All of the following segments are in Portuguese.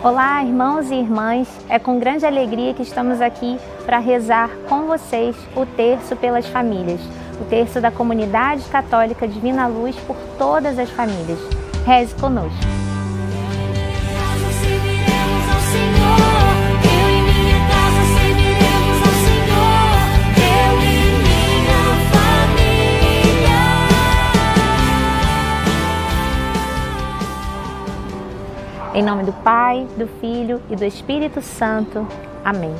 Olá, irmãos e irmãs. É com grande alegria que estamos aqui para rezar com vocês o terço pelas famílias, o terço da comunidade católica Divina Luz por todas as famílias. Reze conosco. Em nome do Pai, do Filho e do Espírito Santo. Amém.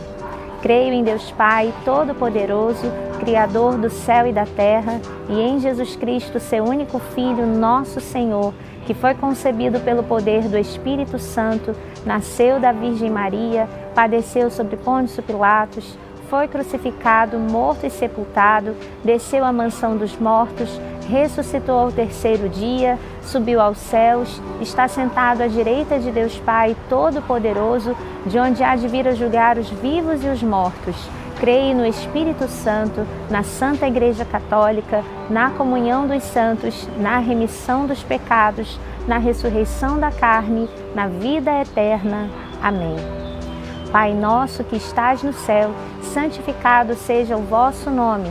Creio em Deus Pai Todo-Poderoso, Criador do céu e da terra, e em Jesus Cristo, seu único Filho, nosso Senhor, que foi concebido pelo poder do Espírito Santo, nasceu da Virgem Maria, padeceu sobre Pôncio Pilatos foi crucificado, morto e sepultado, desceu à mansão dos mortos, ressuscitou ao terceiro dia, subiu aos céus, está sentado à direita de Deus Pai Todo-Poderoso, de onde há de vir a julgar os vivos e os mortos. Creio no Espírito Santo, na Santa Igreja Católica, na comunhão dos santos, na remissão dos pecados, na ressurreição da carne, na vida eterna. Amém. Pai nosso que estás no céu, santificado seja o vosso nome.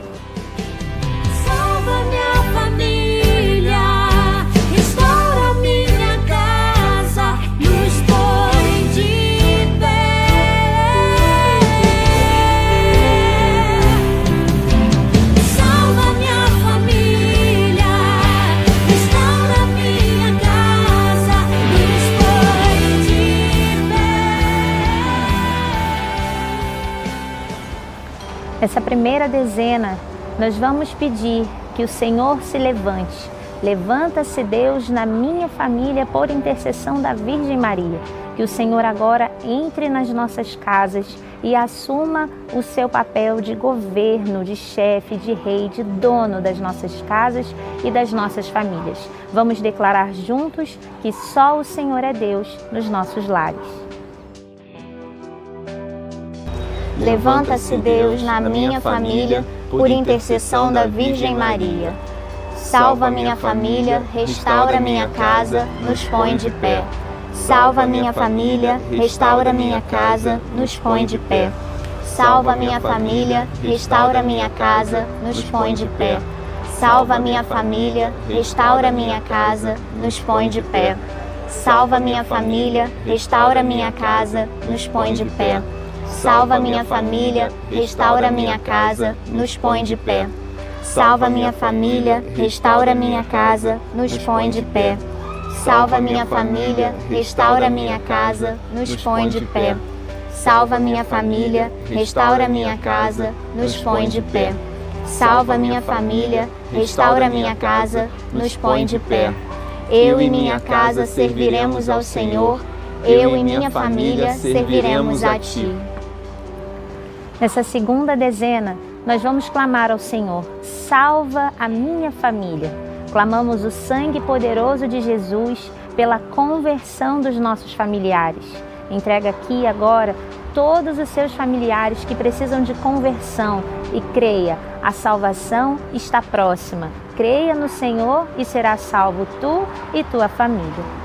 Nessa primeira dezena, nós vamos pedir que o Senhor se levante. Levanta-se Deus na minha família por intercessão da Virgem Maria. Que o Senhor agora entre nas nossas casas e assuma o seu papel de governo, de chefe, de rei, de dono das nossas casas e das nossas famílias. Vamos declarar juntos que só o Senhor é Deus nos nossos lares. Levanta-se Deus na minha família, por intercessão da Virgem Maria. Salva minha família, restaura minha casa, nos põe de pé. Salva minha família, restaura minha casa, nos põe de pé. Salva minha família, restaura minha casa, nos põe de pé. Salva minha família, restaura minha casa, nos põe de pé. Salva minha família, restaura minha casa, nos põe de pé. Salva minha família, restaura minha casa, nos põe de pé. Salva minha família, restaura minha casa, nos põe de pé. Salva minha família, restaura minha casa, nos põe de pé. Salva minha família, restaura minha casa, nos põe de pé. Salva minha família, restaura minha casa, nos põe de pé. Eu e minha casa serviremos ao Senhor, eu e minha família serviremos a Ti. Nessa segunda dezena, nós vamos clamar ao Senhor: salva a minha família. Clamamos o sangue poderoso de Jesus pela conversão dos nossos familiares. Entrega aqui agora todos os seus familiares que precisam de conversão e creia, a salvação está próxima. Creia no Senhor e será salvo tu e tua família.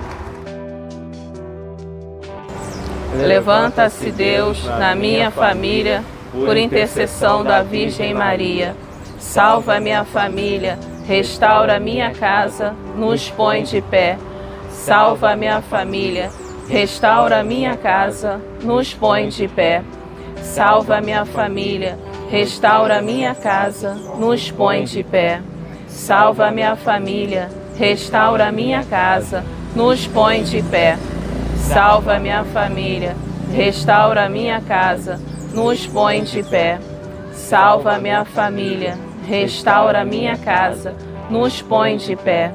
Levanta-se Deus na minha família por intercessão da Virgem Maria. Salva minha família, restaura minha casa, nos põe de pé. Salva minha família, restaura minha casa, nos põe de pé. Salva minha família, restaura minha casa, nos põe de pé. Salva minha família, restaura minha casa, nos põe de pé. salva minha família, restaura minha casa, nos põe de pé. Salva minha família, restaura minha casa, nos põe de pé.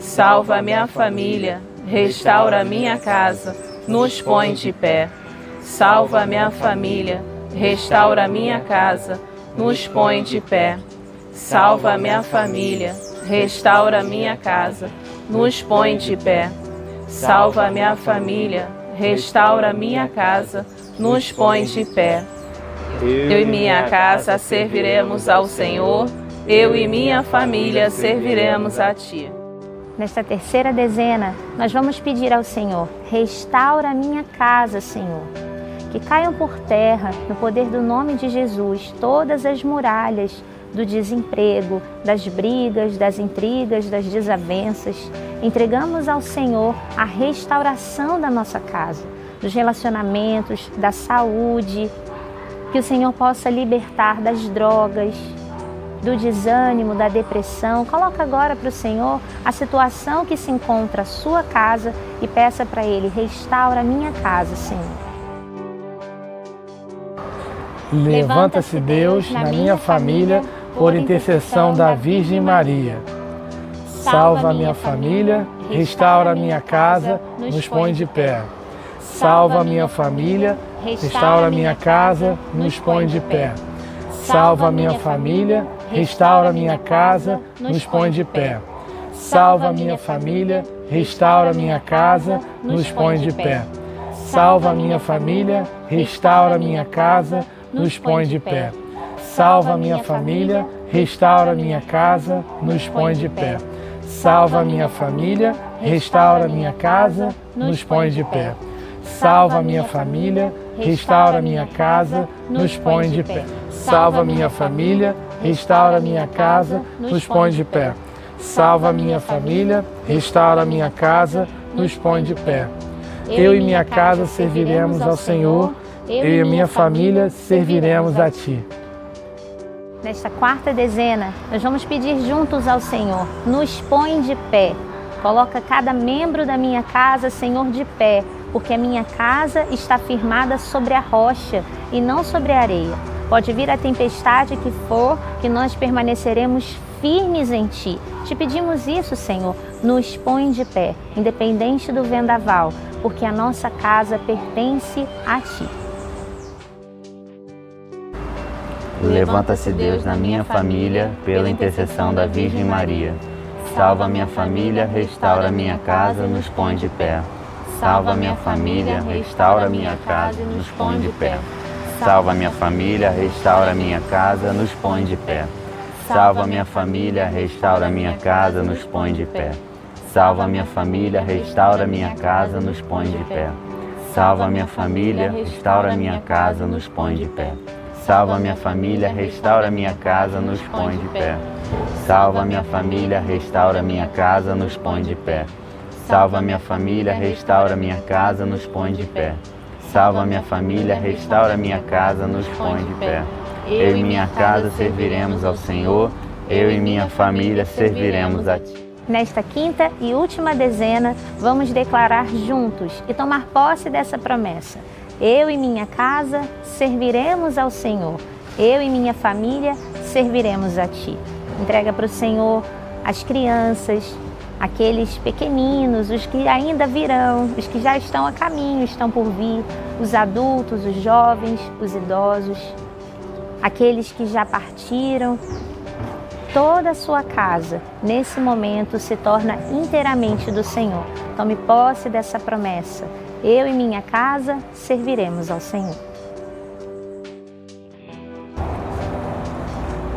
Salva minha família, restaura minha casa, nos põe de pé. Salva minha família, restaura minha casa, nos põe de pé. Salva minha família, restaura minha casa, nos põe de pé. Salva minha família, restaura minha casa, nos põe de pé. Eu e minha casa serviremos ao Senhor, eu e minha família serviremos a Ti. Nesta terceira dezena, nós vamos pedir ao Senhor: restaura minha casa, Senhor. Que caiam por terra, no poder do nome de Jesus, todas as muralhas do desemprego, das brigas, das intrigas, das desavenças. Entregamos ao Senhor a restauração da nossa casa, dos relacionamentos, da saúde. Que o Senhor possa libertar das drogas, do desânimo, da depressão. Coloca agora para o Senhor a situação que se encontra a sua casa e peça para Ele: restaura a minha casa, Senhor. Levanta-se Deus na minha família por intercessão da Virgem Maria. Salva a minha família, restaura a minha casa, nos põe de pé. Salva a minha família, restaura minha casa, nos põe de pé. Salva minha família, restaura minha casa, nos põe de pé. Salva minha família, restaura minha casa, nos põe de pé. Salva minha família, restaura minha casa, nos põe de pé. Salva minha família, restaura minha casa, nos põe de pé. Salva minha família, restaura minha casa, nos põe de pé. Salva minha família, restaura minha casa, nos põe de pé. Salva minha família, restaura minha casa, nos põe de pé. Salva minha família, restaura minha casa, nos põe de pé. Eu e minha casa serviremos ao Senhor, eu e minha família serviremos a Ti. Nesta quarta dezena, nós vamos pedir juntos ao Senhor: nos põe de pé. Coloca cada membro da minha casa, Senhor, de pé, porque a minha casa está firmada sobre a rocha e não sobre a areia. Pode vir a tempestade que for, que nós permaneceremos firmes em Ti. Te pedimos isso, Senhor, nos põe de pé, independente do vendaval, porque a nossa casa pertence a Ti. Levanta-se Deus na minha família, pela intercessão da Virgem Maria. Salva minha família, restaura minha casa, nos põe de pé. Salva minha família, restaura minha casa, nos põe de pé. Salva minha família, restaura minha casa, nos põe de pé. Salva minha família, restaura minha casa, nos põe de pé. Salva minha família, restaura minha casa, nos põe de pé. Salva minha família, restaura minha casa, nos põe de pé. Salva minha família, restaura minha casa, nos põe de pé. Salva minha família, restaura minha casa, nos põe de pé. Salva minha família, restaura minha casa, nos põe de pé. Salva minha família, restaura minha casa, nos põe de pé. Eu e minha casa serviremos ao Senhor, eu e minha família serviremos a Ti. Nesta quinta e última dezena, vamos declarar juntos e tomar posse dessa promessa. Eu e minha casa serviremos ao Senhor. Eu e minha família serviremos a Ti. Entrega para o Senhor as crianças, aqueles pequeninos, os que ainda virão, os que já estão a caminho, estão por vir, os adultos, os jovens, os idosos, aqueles que já partiram. Toda a sua casa, nesse momento, se torna inteiramente do Senhor. Tome posse dessa promessa eu e minha casa serviremos ao Senhor.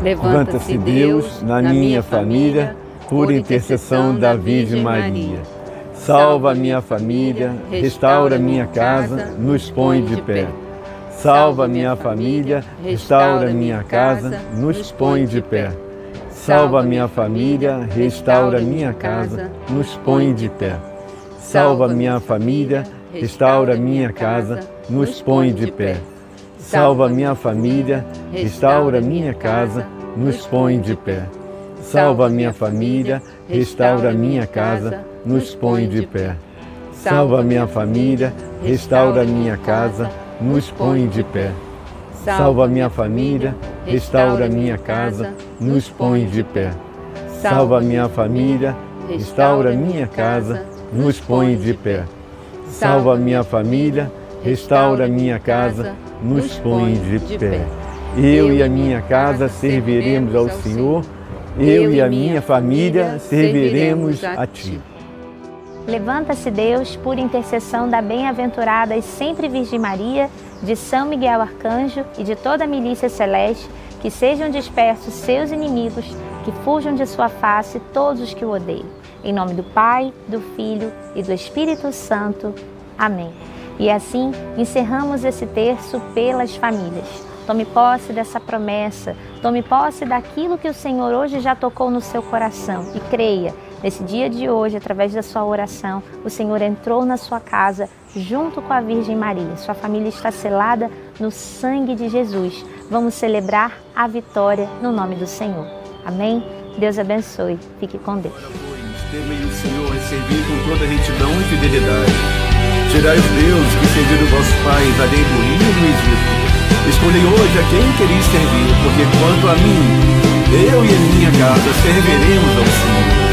Levanta-se Deus na minha família, por intercessão da Virgem Maria. Salva minha família, restaura minha casa, nos põe de pé. Salva minha família, restaura minha casa, nos põe de pé. Salva minha família, restaura minha casa, nos põe de pé. Salva minha família, restaura minha casa, nos põe de pé. Salva minha família, restaura minha casa, nos põe de pé. Salva minha família, restaura minha casa, nos põe de pé. Salva minha família, restaura minha casa, nos põe de pé. Salva minha família, restaura minha casa, nos põe de pé. Salva minha família, restaura minha casa, nos põe de pé. Salva minha família, restaura minha casa, nos põe de pé. Eu e a minha casa serviremos ao Senhor, eu e a minha família serviremos a Ti. Levanta-se Deus por intercessão da bem-aventurada e sempre Virgem Maria, de São Miguel Arcanjo e de toda a milícia celeste, que sejam dispersos seus inimigos, que fujam de sua face todos os que o odeiam. Em nome do Pai, do Filho e do Espírito Santo. Amém. E assim encerramos esse terço pelas famílias. Tome posse dessa promessa, tome posse daquilo que o Senhor hoje já tocou no seu coração e creia Nesse dia de hoje, através da sua oração, o Senhor entrou na sua casa junto com a Virgem Maria. Sua família está selada no sangue de Jesus. Vamos celebrar a vitória no nome do Senhor. Amém? Deus abençoe. Fique com Deus. Temei o Senhor e servi com toda retidão e fidelidade. Tirai os deuses que serviram vossos pais além do rio do Egito. Escolhei hoje a quem quereis servir, porque quanto a mim, eu e a minha casa serviremos ao Senhor.